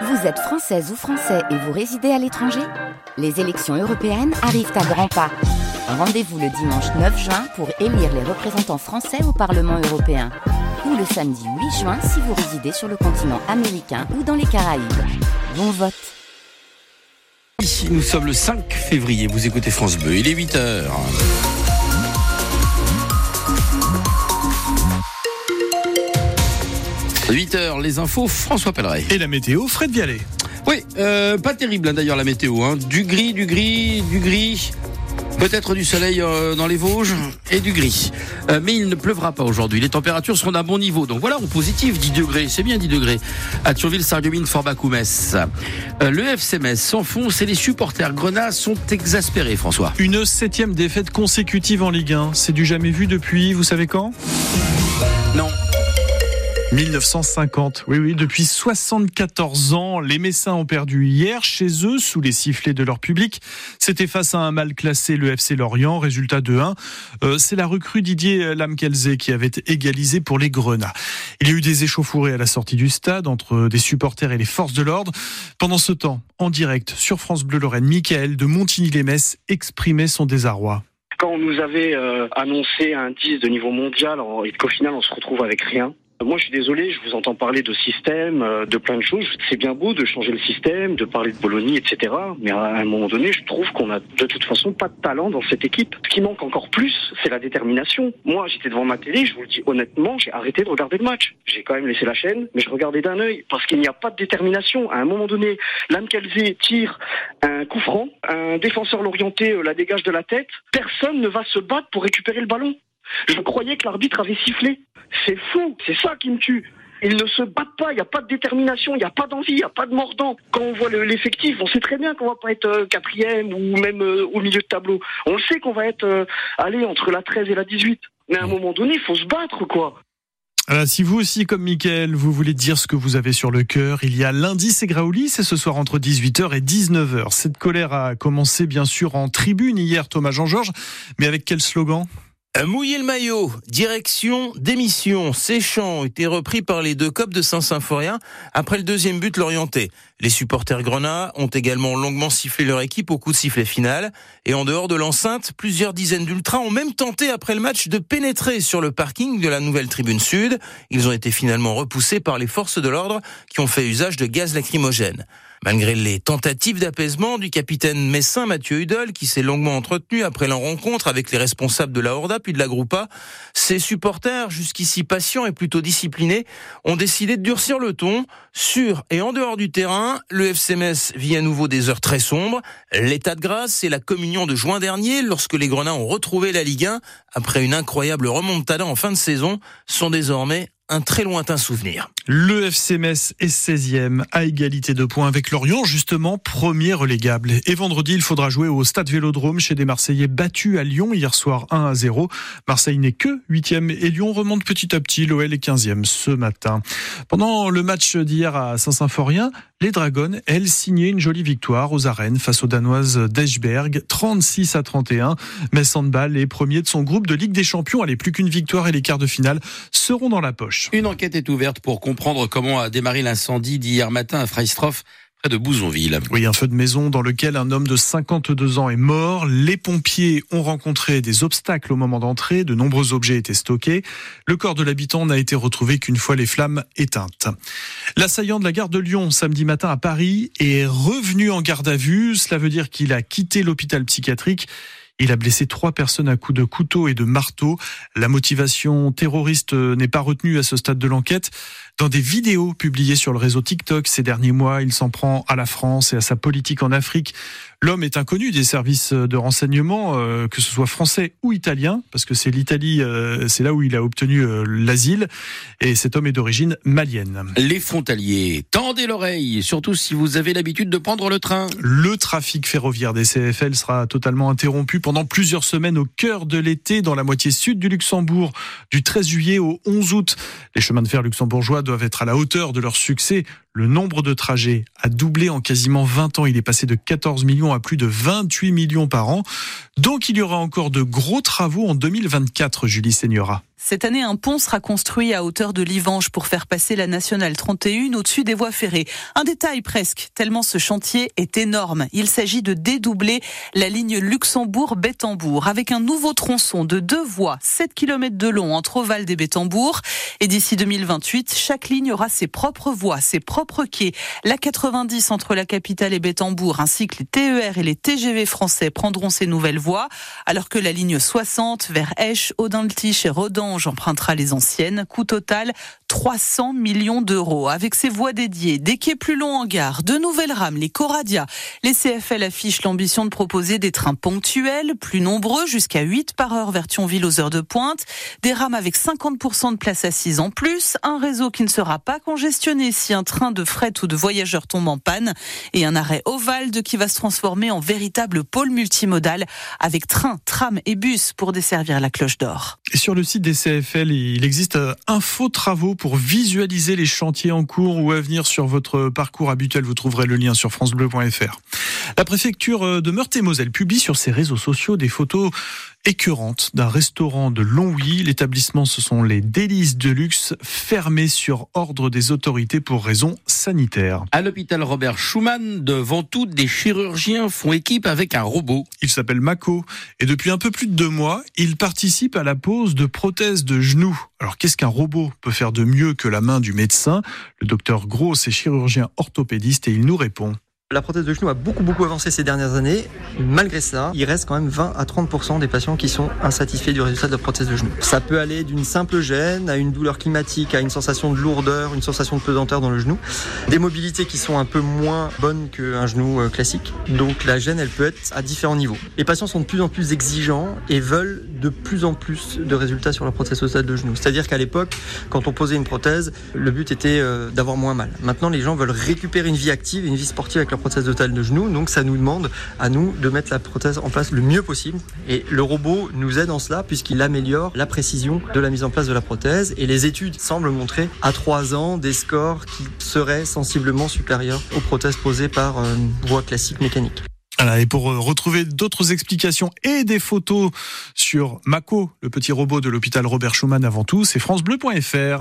Vous êtes française ou français et vous résidez à l'étranger Les élections européennes arrivent à grands pas. Rendez-vous le dimanche 9 juin pour élire les représentants français au Parlement européen. Ou le samedi 8 juin si vous résidez sur le continent américain ou dans les Caraïbes. Bon vote Ici, nous sommes le 5 février. Vous écoutez France Bleu. Il est 8 heures. « 8 heures, les infos, François Pelleret. Et la météo, Fred Vialet. Oui, euh, pas terrible hein, d'ailleurs la météo. Hein. Du gris, du gris, du gris. Peut-être du soleil euh, dans les Vosges et du gris. Euh, mais il ne pleuvra pas aujourd'hui. Les températures seront d'un bon niveau. Donc voilà, en positif, 10 degrés. C'est bien 10 degrés. À Thionville, Sarreguemines, Forbach-Metz. Euh, le FC Metz s'enfonce et les supporters grenats sont exaspérés, François. Une septième défaite consécutive en Ligue 1. C'est du jamais vu depuis, vous savez quand? 1950. Oui, oui, depuis 74 ans, les Messins ont perdu hier chez eux sous les sifflets de leur public. C'était face à un mal classé, le FC Lorient, résultat de 1. Euh, C'est la recrue Didier Lamkelze qui avait égalisé pour les Grenats. Il y a eu des échauffourées à la sortie du stade entre des supporters et les forces de l'ordre. Pendant ce temps, en direct sur France Bleu Lorraine, Michael de Montigny-les-Metz exprimait son désarroi quand on nous avait euh, annoncé un 10 de niveau mondial et qu'au final on se retrouve avec rien. Moi, je suis désolé, je vous entends parler de système, euh, de plein de choses. C'est bien beau de changer le système, de parler de Bologna, etc. Mais à un moment donné, je trouve qu'on a de toute façon pas de talent dans cette équipe. Ce qui manque encore plus, c'est la détermination. Moi, j'étais devant ma télé, je vous le dis honnêtement, j'ai arrêté de regarder le match. J'ai quand même laissé la chaîne, mais je regardais d'un œil parce qu'il n'y a pas de détermination. À un moment donné, Lamkelze tire un coup franc, un défenseur l'orienté euh, la dégage de la tête. Personne ne va se battre pour récupérer le ballon. Je croyais que l'arbitre avait sifflé. C'est fou, c'est ça qui me tue. Ils ne se battent pas, il n'y a pas de détermination, il n'y a pas d'envie, il n'y a pas de mordant. Quand on voit le- l'effectif, on sait très bien qu'on va pas être euh, quatrième ou même euh, au milieu de tableau. On le sait qu'on va être euh, allé entre la 13 et la 18. Mais à un moment donné, il faut se battre, quoi. Si vous aussi, comme Mickaël, vous voulez dire ce que vous avez sur le cœur, il y a lundi, c'est Graouli, c'est ce soir entre 18h et 19h. Cette colère a commencé, bien sûr, en tribune hier, Thomas Jean-Georges, mais avec quel slogan? Mouiller le maillot, direction, démission. Ces chants ont été repris par les deux copes de Saint-Symphorien après le deuxième but l'orienté. Les supporters grenats ont également longuement sifflé leur équipe au coup de sifflet final. Et en dehors de l'enceinte, plusieurs dizaines d'ultras ont même tenté après le match de pénétrer sur le parking de la nouvelle tribune sud. Ils ont été finalement repoussés par les forces de l'ordre qui ont fait usage de gaz lacrymogène. Malgré les tentatives d'apaisement du capitaine messin Mathieu Hudol, qui s'est longuement entretenu après la rencontre avec les responsables de la Horda puis de la Groupa, ses supporters, jusqu'ici patients et plutôt disciplinés, ont décidé de durcir le ton. Sur et en dehors du terrain, le FC Metz vit à nouveau des heures très sombres. L'état de grâce et la communion de juin dernier, lorsque les Grenats ont retrouvé la Ligue 1, après une incroyable remontada en fin de saison, sont désormais un très lointain souvenir. Le FC est 16e, à égalité de points avec Lorient, justement premier relégable. Et vendredi, il faudra jouer au Stade Vélodrome chez des Marseillais battus à Lyon hier soir 1 à 0. Marseille n'est que 8e et Lyon remonte petit à petit. L'OL est 15e ce matin. Pendant le match d'hier à Saint-Symphorien, les Dragons, elles, signaient une jolie victoire aux arènes face aux Danoises d'Eichberg, 36 à 31. Metz Handball est premier de son groupe de Ligue des Champions. Allez, plus qu'une victoire et les quarts de finale seront dans la poche. Une enquête est ouverte pour comprendre comment a démarré l'incendie d'hier matin à Freistroff, de Bouzonville. Oui, un feu de maison dans lequel un homme de 52 ans est mort. Les pompiers ont rencontré des obstacles au moment d'entrée. De nombreux objets étaient stockés. Le corps de l'habitant n'a été retrouvé qu'une fois les flammes éteintes. L'assaillant de la gare de Lyon samedi matin à Paris est revenu en garde à vue. Cela veut dire qu'il a quitté l'hôpital psychiatrique. Il a blessé trois personnes à coups de couteau et de marteau. La motivation terroriste n'est pas retenue à ce stade de l'enquête. Dans des vidéos publiées sur le réseau TikTok ces derniers mois, il s'en prend à la France et à sa politique en Afrique. L'homme est inconnu des services de renseignement, euh, que ce soit français ou italien, parce que c'est l'Italie, euh, c'est là où il a obtenu euh, l'asile. Et cet homme est d'origine malienne. Les frontaliers, tendez l'oreille, surtout si vous avez l'habitude de prendre le train. Le trafic ferroviaire des CFL sera totalement interrompu pendant plusieurs semaines au cœur de l'été dans la moitié sud du Luxembourg, du 13 juillet au 11 août. Les chemins de fer luxembourgeois doivent être à la hauteur de leur succès. Le nombre de trajets a doublé en quasiment 20 ans. Il est passé de 14 millions à plus de 28 millions par an. Donc il y aura encore de gros travaux en 2024, Julie Seignora. Cette année, un pont sera construit à hauteur de l'Ivange pour faire passer la nationale 31 au-dessus des voies ferrées. Un détail presque, tellement ce chantier est énorme. Il s'agit de dédoubler la ligne Luxembourg-Bétambourg avec un nouveau tronçon de deux voies, 7 km de long entre Oval et Bétambourg. Et d'ici 2028, chaque ligne aura ses propres voies, ses propres quais. La 90 entre la capitale et Bétambourg, ainsi que les TER et les TGV français prendront ces nouvelles voies, alors que la ligne 60 vers Esch, Audin-le-Tiche et Rodange empruntera les anciennes. Coût total 300 millions d'euros. Avec ses voies dédiées, des quais plus longs en gare, de nouvelles rames, les Coradia. Les CFL affichent l'ambition de proposer des trains ponctuels, plus nombreux, jusqu'à 8 par heure vers Thionville aux heures de pointe. Des rames avec 50% de place assise en plus. Un réseau qui ne sera pas congestionné si un train de fret ou de voyageurs tombe en panne. Et un arrêt Ovalde qui va se transformer en véritable pôle multimodal avec train, tram et bus pour desservir la cloche d'or. Sur le site des Il existe info travaux pour visualiser les chantiers en cours ou à venir sur votre parcours habituel. Vous trouverez le lien sur francebleu.fr. La préfecture de Meurthe-et-Moselle publie sur ses réseaux sociaux des photos écœurante d'un restaurant de Longwy. L'établissement, ce sont les Délices de luxe, fermés sur ordre des autorités pour raisons sanitaires. À l'hôpital Robert Schumann de Ventoux, des chirurgiens font équipe avec un robot. Il s'appelle Mako et depuis un peu plus de deux mois, il participe à la pose de prothèses de genoux. Alors qu'est-ce qu'un robot peut faire de mieux que la main du médecin? Le docteur Gros est chirurgien orthopédiste et il nous répond. La prothèse de genou a beaucoup beaucoup avancé ces dernières années. Malgré ça, il reste quand même 20 à 30% des patients qui sont insatisfaits du résultat de la prothèse de genou. Ça peut aller d'une simple gêne à une douleur climatique, à une sensation de lourdeur, une sensation de pesanteur dans le genou. Des mobilités qui sont un peu moins bonnes qu'un genou euh, classique. Donc la gêne, elle peut être à différents niveaux. Les patients sont de plus en plus exigeants et veulent de plus en plus de résultats sur la prothèse totale de genou. C'est-à-dire qu'à l'époque, quand on posait une prothèse, le but était euh, d'avoir moins mal. Maintenant, les gens veulent récupérer une vie active et une vie sportive avec leur prothèse totale de genou. Donc ça nous demande à nous de mettre la prothèse en place le mieux possible. Et le robot nous aide en cela puisqu'il améliore la précision de la mise en place de la prothèse. Et les études semblent montrer à 3 ans des scores qui seraient sensiblement supérieurs aux prothèses posées par euh, voie classique mécanique. Voilà, et pour euh, retrouver d'autres explications et des photos sur Mako, le petit robot de l'hôpital Robert Schumann avant tout, c'est francebleu.fr.